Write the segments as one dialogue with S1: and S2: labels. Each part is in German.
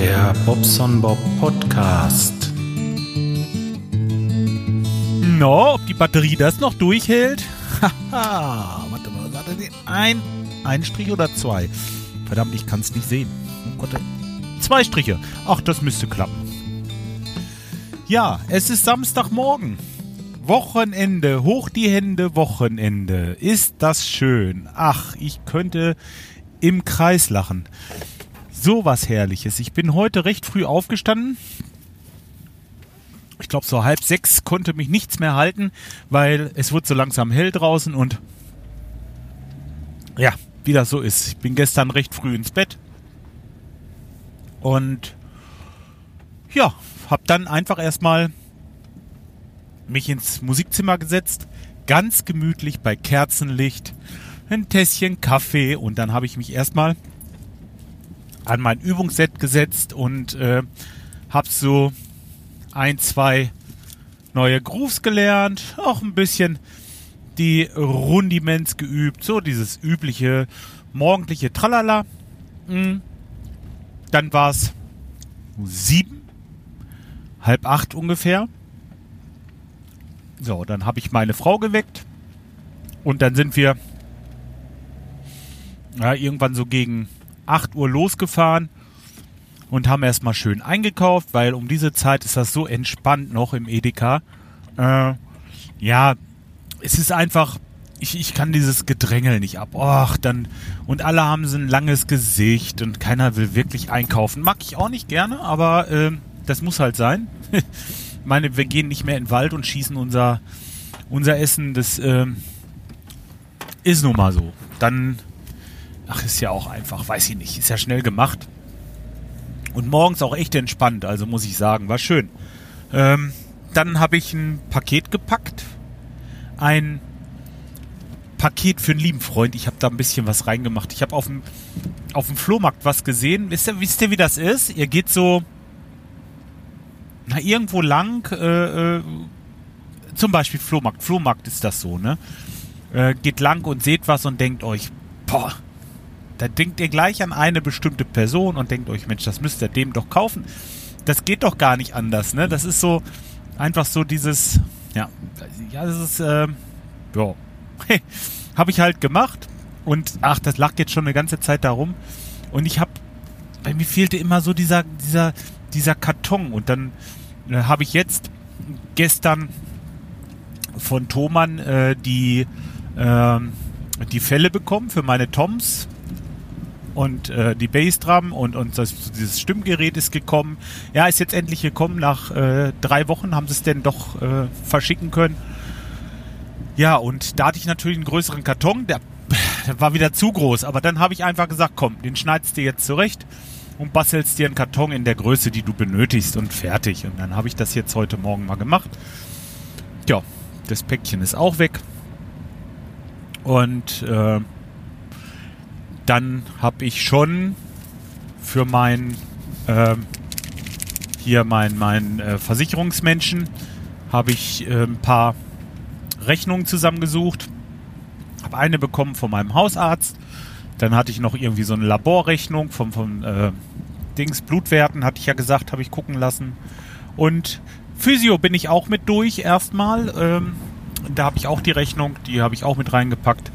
S1: Der Bobson Bob Podcast.
S2: No, ob die Batterie das noch durchhält? Haha, warte mal, warte, ein, ein Strich oder zwei? Verdammt, ich kann es nicht sehen. Oh Gott, zwei Striche. Ach, das müsste klappen. Ja, es ist Samstagmorgen. Wochenende, hoch die Hände, Wochenende. Ist das schön. Ach, ich könnte im Kreis lachen. So was Herrliches. Ich bin heute recht früh aufgestanden. Ich glaube, so halb sechs konnte mich nichts mehr halten, weil es wird so langsam hell draußen und ja, wie das so ist. Ich bin gestern recht früh ins Bett und ja, hab dann einfach erstmal mich ins Musikzimmer gesetzt, ganz gemütlich bei Kerzenlicht, ein Tässchen Kaffee und dann habe ich mich erstmal an mein Übungsset gesetzt und äh, habe so ein, zwei neue Grooves gelernt, auch ein bisschen die Rundiments geübt, so dieses übliche morgendliche Tralala. Mhm. Dann war es sieben, halb acht ungefähr. So, dann habe ich meine Frau geweckt und dann sind wir ja, irgendwann so gegen 8 Uhr losgefahren und haben erstmal schön eingekauft, weil um diese Zeit ist das so entspannt noch im Edeka. Äh, ja, es ist einfach, ich, ich kann dieses Gedrängel nicht ab. Och, dann, und alle haben so ein langes Gesicht und keiner will wirklich einkaufen. Mag ich auch nicht gerne, aber äh, das muss halt sein. ich meine, wir gehen nicht mehr in den Wald und schießen unser, unser Essen. Das äh, ist nun mal so. Dann Ach, ist ja auch einfach, weiß ich nicht, ist ja schnell gemacht. Und morgens auch echt entspannt, also muss ich sagen, war schön. Ähm, dann habe ich ein Paket gepackt. Ein Paket für einen lieben Freund. Ich habe da ein bisschen was reingemacht. Ich habe auf dem, auf dem Flohmarkt was gesehen. Wisst ihr, wisst ihr, wie das ist? Ihr geht so na, irgendwo lang, äh, äh, zum Beispiel Flohmarkt. Flohmarkt ist das so, ne? Äh, geht lang und seht was und denkt euch, boah, da denkt ihr gleich an eine bestimmte Person und denkt euch, Mensch, das müsst ihr dem doch kaufen. Das geht doch gar nicht anders, ne? Das ist so einfach so dieses, ja, ja, das ist, äh, ja, habe ich halt gemacht und ach, das lag jetzt schon eine ganze Zeit darum und ich habe, bei mir fehlte immer so dieser, dieser, dieser Karton und dann äh, habe ich jetzt gestern von Thomann äh, die, äh, die Fälle bekommen für meine Toms und äh, die Bassdrum und, und das, dieses Stimmgerät ist gekommen. Ja, ist jetzt endlich gekommen. Nach äh, drei Wochen haben sie es denn doch äh, verschicken können. Ja, und da hatte ich natürlich einen größeren Karton. Der, der war wieder zu groß. Aber dann habe ich einfach gesagt, komm, den schneidest du jetzt zurecht und bastelst dir einen Karton in der Größe, die du benötigst und fertig. Und dann habe ich das jetzt heute Morgen mal gemacht. Ja, das Päckchen ist auch weg. Und äh, dann habe ich schon für mein äh, hier mein mein äh, Versicherungsmenschen habe ich äh, ein paar Rechnungen zusammengesucht, habe eine bekommen von meinem Hausarzt, dann hatte ich noch irgendwie so eine Laborrechnung vom vom äh, Dings Blutwerten hatte ich ja gesagt, habe ich gucken lassen und Physio bin ich auch mit durch erstmal. Ähm, da habe ich auch die Rechnung, die habe ich auch mit reingepackt.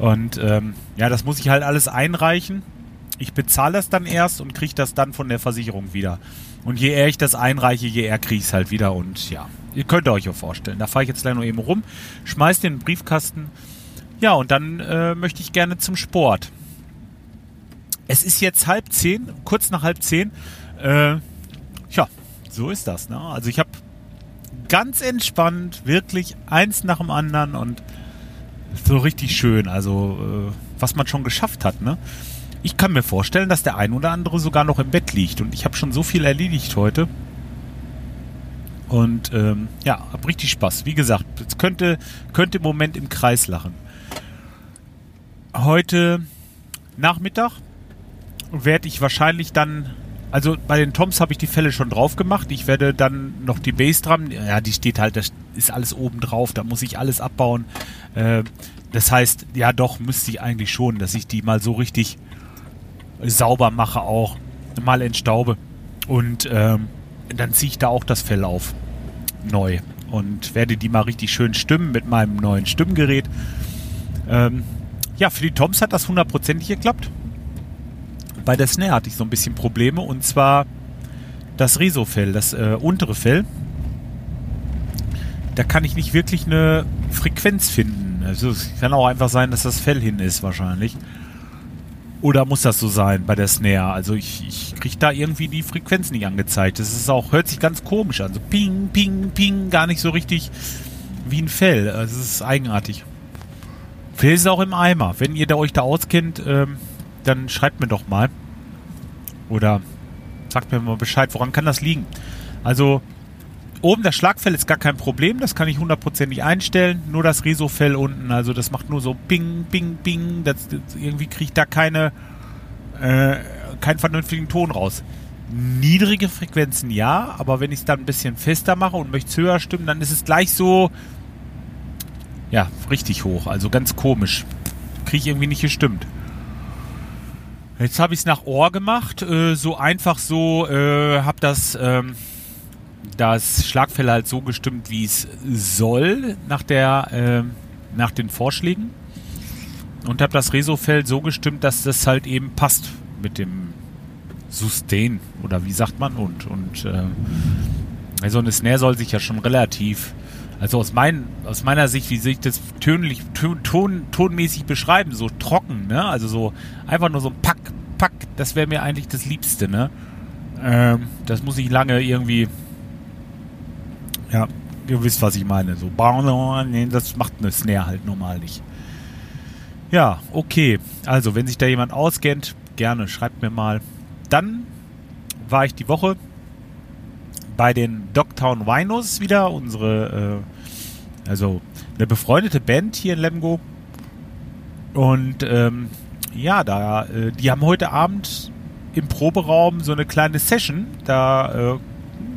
S2: Und ähm, ja, das muss ich halt alles einreichen. Ich bezahle das dann erst und kriege das dann von der Versicherung wieder. Und je eher ich das einreiche, je eher kriege ich es halt wieder. Und ja, ihr könnt euch ja vorstellen. Da fahre ich jetzt gleich noch eben rum, schmeiß den Briefkasten. Ja, und dann äh, möchte ich gerne zum Sport. Es ist jetzt halb zehn, kurz nach halb zehn. Äh, ja, so ist das. Ne? Also ich habe ganz entspannt, wirklich eins nach dem anderen und so richtig schön. Also, äh, was man schon geschafft hat, ne? Ich kann mir vorstellen, dass der ein oder andere sogar noch im Bett liegt. Und ich habe schon so viel erledigt heute. Und ähm, ja, hab richtig Spaß. Wie gesagt, es könnte, könnte im Moment im Kreis lachen. Heute Nachmittag werde ich wahrscheinlich dann, also bei den Toms habe ich die Fälle schon drauf gemacht. Ich werde dann noch die Bassdrum, ja, die steht halt, das ist alles oben drauf, da muss ich alles abbauen. Äh, das heißt, ja doch, müsste ich eigentlich schon, dass ich die mal so richtig sauber mache auch. mal entstaube. Und ähm, dann ziehe ich da auch das Fell auf. Neu. Und werde die mal richtig schön stimmen mit meinem neuen Stimmgerät. Ähm, ja, für die Toms hat das hundertprozentig geklappt. Bei der Snare hatte ich so ein bisschen Probleme. Und zwar das Resofell, das äh, untere Fell. Da kann ich nicht wirklich eine Frequenz finden. Also es kann auch einfach sein, dass das Fell hin ist wahrscheinlich. Oder muss das so sein bei der Snare? Also ich, ich kriege da irgendwie die Frequenz nicht angezeigt. Das ist auch, hört sich ganz komisch an. So ping, ping, ping, gar nicht so richtig wie ein Fell. Also es ist eigenartig. Fell ist auch im Eimer. Wenn ihr da euch da auskennt, ähm, dann schreibt mir doch mal. Oder sagt mir mal Bescheid, woran kann das liegen? Also Oben das Schlagfell ist gar kein Problem, das kann ich hundertprozentig einstellen. Nur das Resofell unten, also das macht nur so Bing, Bing, Bing. Das, das irgendwie kriegt da keine, äh, keinen vernünftigen Ton raus. Niedrige Frequenzen ja, aber wenn ich es dann ein bisschen fester mache und möchte es höher stimmen, dann ist es gleich so, ja, richtig hoch. Also ganz komisch. Kriege ich irgendwie nicht gestimmt. Jetzt habe ich es nach Ohr gemacht, äh, so einfach so, äh, habe das. Ähm, das Schlagfell halt so gestimmt, wie es soll, nach, der, äh, nach den Vorschlägen. Und habe das Resofell so gestimmt, dass das halt eben passt mit dem Sustain oder wie sagt man und und äh, also eine Snare soll sich ja schon relativ also aus, mein, aus meiner Sicht, wie sich das tönlich, ton, ton, tonmäßig beschreiben, so trocken, ne? Also so einfach nur so ein Pack, Pack, das wäre mir eigentlich das Liebste, ne? Ähm, das muss ich lange irgendwie ja, ihr wisst, was ich meine. So, nee, das macht eine Snare halt normal nicht. Ja, okay. Also, wenn sich da jemand auskennt, gerne schreibt mir mal. Dann war ich die Woche bei den Dogtown Winos wieder, unsere, äh, also eine befreundete Band hier in Lemgo. Und ähm, ja, da, äh, die haben heute Abend im Proberaum so eine kleine Session. Da äh,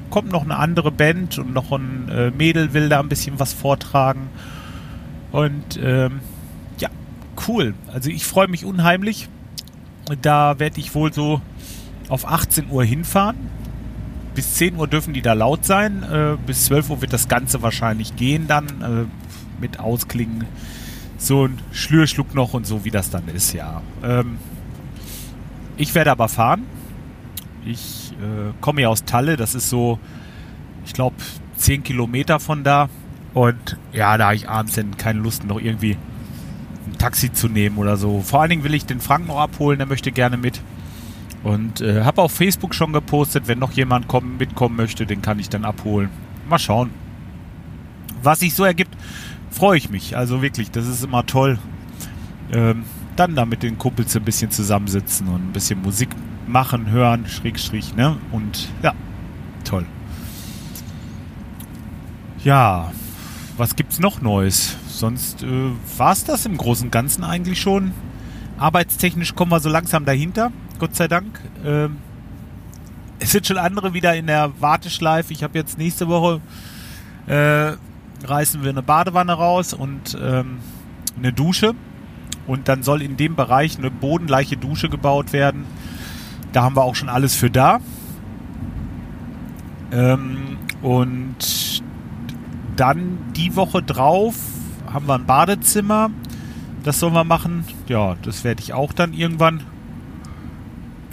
S2: kommt noch eine andere Band und noch ein äh, Mädel will da ein bisschen was vortragen. Und ähm, ja, cool. Also ich freue mich unheimlich. Da werde ich wohl so auf 18 Uhr hinfahren. Bis 10 Uhr dürfen die da laut sein. Äh, bis 12 Uhr wird das Ganze wahrscheinlich gehen dann äh, mit Ausklingen. So ein Schlürschluck noch und so, wie das dann ist, ja. Ähm, ich werde aber fahren. Ich äh, komme ja aus Talle, das ist so, ich glaube, 10 Kilometer von da. Und ja, da habe ich abends dann keine Lust, noch irgendwie ein Taxi zu nehmen oder so. Vor allen Dingen will ich den Frank noch abholen, der möchte gerne mit. Und äh, habe auf Facebook schon gepostet, wenn noch jemand kommen, mitkommen möchte, den kann ich dann abholen. Mal schauen. Was sich so ergibt, freue ich mich. Also wirklich, das ist immer toll. Ähm, dann da mit den Kumpels ein bisschen zusammensitzen und ein bisschen Musik machen, hören, Schrägstrich, ne? Und ja, toll. Ja, was gibt's noch Neues? Sonst äh, war's das im Großen und Ganzen eigentlich schon. Arbeitstechnisch kommen wir so langsam dahinter, Gott sei Dank. Ähm, es sind schon andere wieder in der Warteschleife. Ich habe jetzt nächste Woche äh, reißen wir eine Badewanne raus und ähm, eine Dusche. Und dann soll in dem Bereich eine bodenleiche Dusche gebaut werden. Da haben wir auch schon alles für da. Ähm, und dann die Woche drauf haben wir ein Badezimmer. Das sollen wir machen. Ja, das werde ich auch dann irgendwann,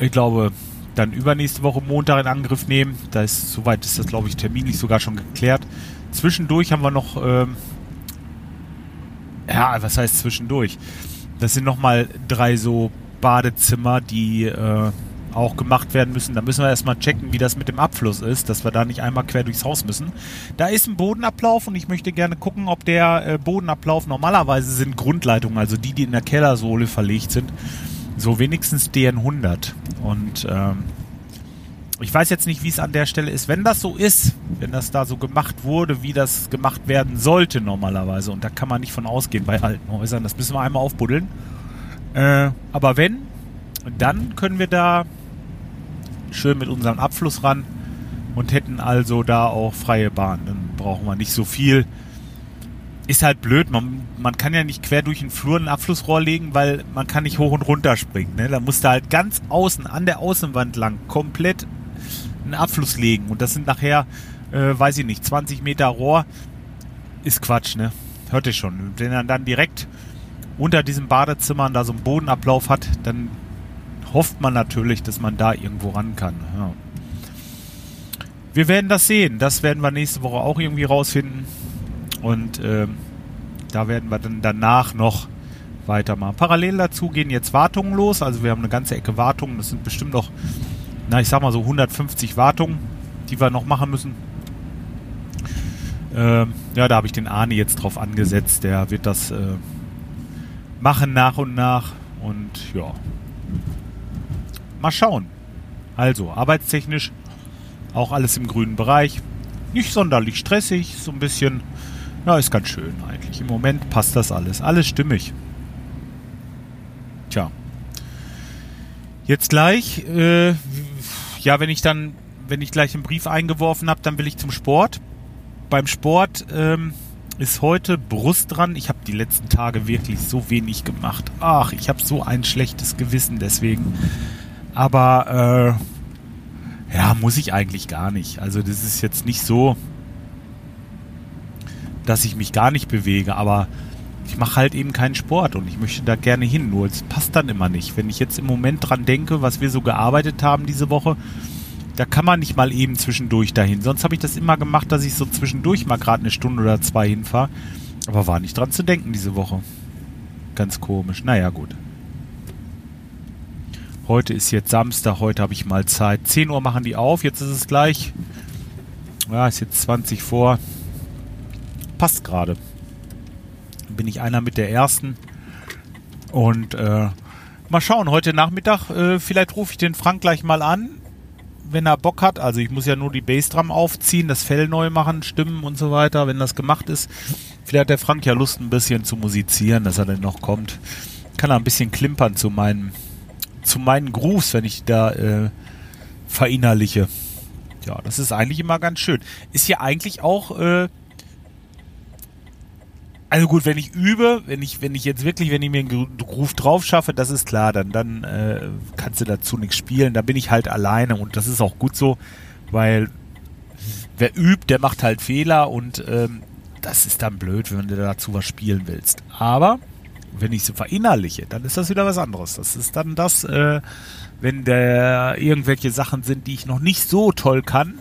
S2: ich glaube, dann übernächste Woche Montag in Angriff nehmen. Da ist, soweit ist das, glaube ich, terminlich sogar schon geklärt. Zwischendurch haben wir noch, ähm, ja, was heißt zwischendurch? Das sind nochmal drei so Badezimmer, die äh, auch gemacht werden müssen. Da müssen wir erstmal checken, wie das mit dem Abfluss ist, dass wir da nicht einmal quer durchs Haus müssen. Da ist ein Bodenablauf und ich möchte gerne gucken, ob der äh, Bodenablauf normalerweise sind Grundleitungen, also die, die in der Kellersohle verlegt sind, so wenigstens DN100. Und ähm, ich weiß jetzt nicht, wie es an der Stelle ist. Wenn das so ist, wenn das da so gemacht wurde, wie das gemacht werden sollte normalerweise, und da kann man nicht von ausgehen bei alten Häusern, das müssen wir einmal aufbuddeln. Äh, aber wenn, dann können wir da schön mit unserem Abfluss ran und hätten also da auch freie Bahn. Dann brauchen wir nicht so viel ist halt blöd. Man, man kann ja nicht quer durch den Flur ein Abflussrohr legen, weil man kann nicht hoch und runter springen. Ne? Da musst du halt ganz außen, an der Außenwand lang, komplett einen Abfluss legen. Und das sind nachher, äh, weiß ich nicht, 20 Meter Rohr. Ist Quatsch, ne? Hört ihr schon. Wenn er dann direkt unter diesem Badezimmer da so einen Bodenablauf hat, dann hofft man natürlich, dass man da irgendwo ran kann. Ja. Wir werden das sehen. Das werden wir nächste Woche auch irgendwie rausfinden. Und ähm, da werden wir dann danach noch weitermachen. Parallel dazu gehen jetzt Wartungen los. Also wir haben eine ganze Ecke Wartungen. Das sind bestimmt noch, na ich sag mal so 150 Wartungen, die wir noch machen müssen. Ähm, ja, da habe ich den Arne jetzt drauf angesetzt. Der wird das äh, machen nach und nach. Und ja, mal schauen. Also, arbeitstechnisch auch alles im grünen Bereich. Nicht sonderlich stressig, so ein bisschen ja, ist ganz schön eigentlich. Im Moment passt das alles. Alles stimmig. Tja. Jetzt gleich, äh, ja, wenn ich dann, wenn ich gleich einen Brief eingeworfen habe, dann will ich zum Sport. Beim Sport ähm, ist heute Brust dran. Ich habe die letzten Tage wirklich so wenig gemacht. Ach, ich habe so ein schlechtes Gewissen deswegen. Aber äh, ja, muss ich eigentlich gar nicht. Also das ist jetzt nicht so, dass ich mich gar nicht bewege, aber ich mache halt eben keinen Sport und ich möchte da gerne hin, nur es passt dann immer nicht. Wenn ich jetzt im Moment dran denke, was wir so gearbeitet haben diese Woche, da kann man nicht mal eben zwischendurch dahin. Sonst habe ich das immer gemacht, dass ich so zwischendurch mal gerade eine Stunde oder zwei hinfahre. Aber war nicht dran zu denken diese Woche. Ganz komisch. Naja, gut. Heute ist jetzt Samstag, heute habe ich mal Zeit. 10 Uhr machen die auf, jetzt ist es gleich. Ja, ist jetzt 20 vor passt gerade. Bin ich einer mit der ersten. Und äh, mal schauen, heute Nachmittag, äh, vielleicht rufe ich den Frank gleich mal an, wenn er Bock hat. Also ich muss ja nur die Bassdrum aufziehen, das Fell neu machen, Stimmen und so weiter, wenn das gemacht ist. Vielleicht hat der Frank ja Lust, ein bisschen zu musizieren, dass er dann noch kommt. Kann er ein bisschen klimpern zu meinen, zu meinen Grooves, wenn ich da äh, verinnerliche. Ja, das ist eigentlich immer ganz schön. Ist ja eigentlich auch äh, also gut, wenn ich übe, wenn ich, wenn ich jetzt wirklich, wenn ich mir einen Groove drauf schaffe, das ist klar, dann, dann äh, kannst du dazu nichts spielen. Da bin ich halt alleine und das ist auch gut so, weil wer übt, der macht halt Fehler und ähm, das ist dann blöd, wenn du dazu was spielen willst. Aber wenn ich so verinnerliche, dann ist das wieder was anderes. Das ist dann das, äh, wenn der irgendwelche Sachen sind, die ich noch nicht so toll kann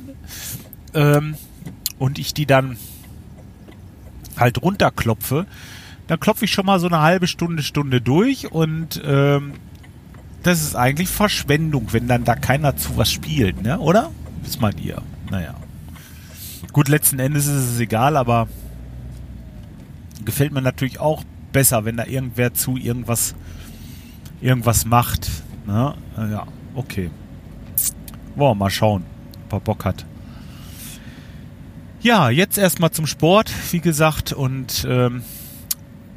S2: ähm, und ich die dann halt runterklopfe, dann klopfe ich schon mal so eine halbe Stunde, Stunde durch und ähm, das ist eigentlich Verschwendung, wenn dann da keiner zu was spielt, ne? Oder? Was meint ihr? Naja. Gut, letzten Endes ist es egal, aber gefällt mir natürlich auch besser, wenn da irgendwer zu irgendwas irgendwas macht. Ne? Ja, okay. Wollen wir mal schauen, ob er Bock hat. Ja, jetzt erstmal zum Sport, wie gesagt, und ähm,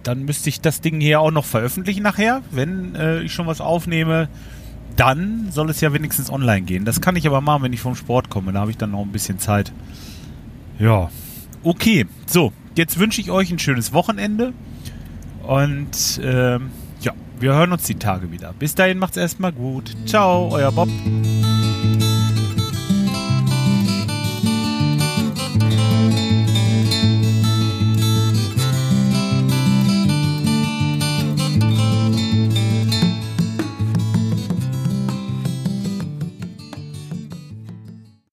S2: dann müsste ich das Ding hier auch noch veröffentlichen nachher, wenn äh, ich schon was aufnehme. Dann soll es ja wenigstens online gehen. Das kann ich aber machen, wenn ich vom Sport komme. Da habe ich dann noch ein bisschen Zeit. Ja, okay. So, jetzt wünsche ich euch ein schönes Wochenende. Und ähm, ja, wir hören uns die Tage wieder. Bis dahin macht's erstmal gut. Ciao, euer Bob.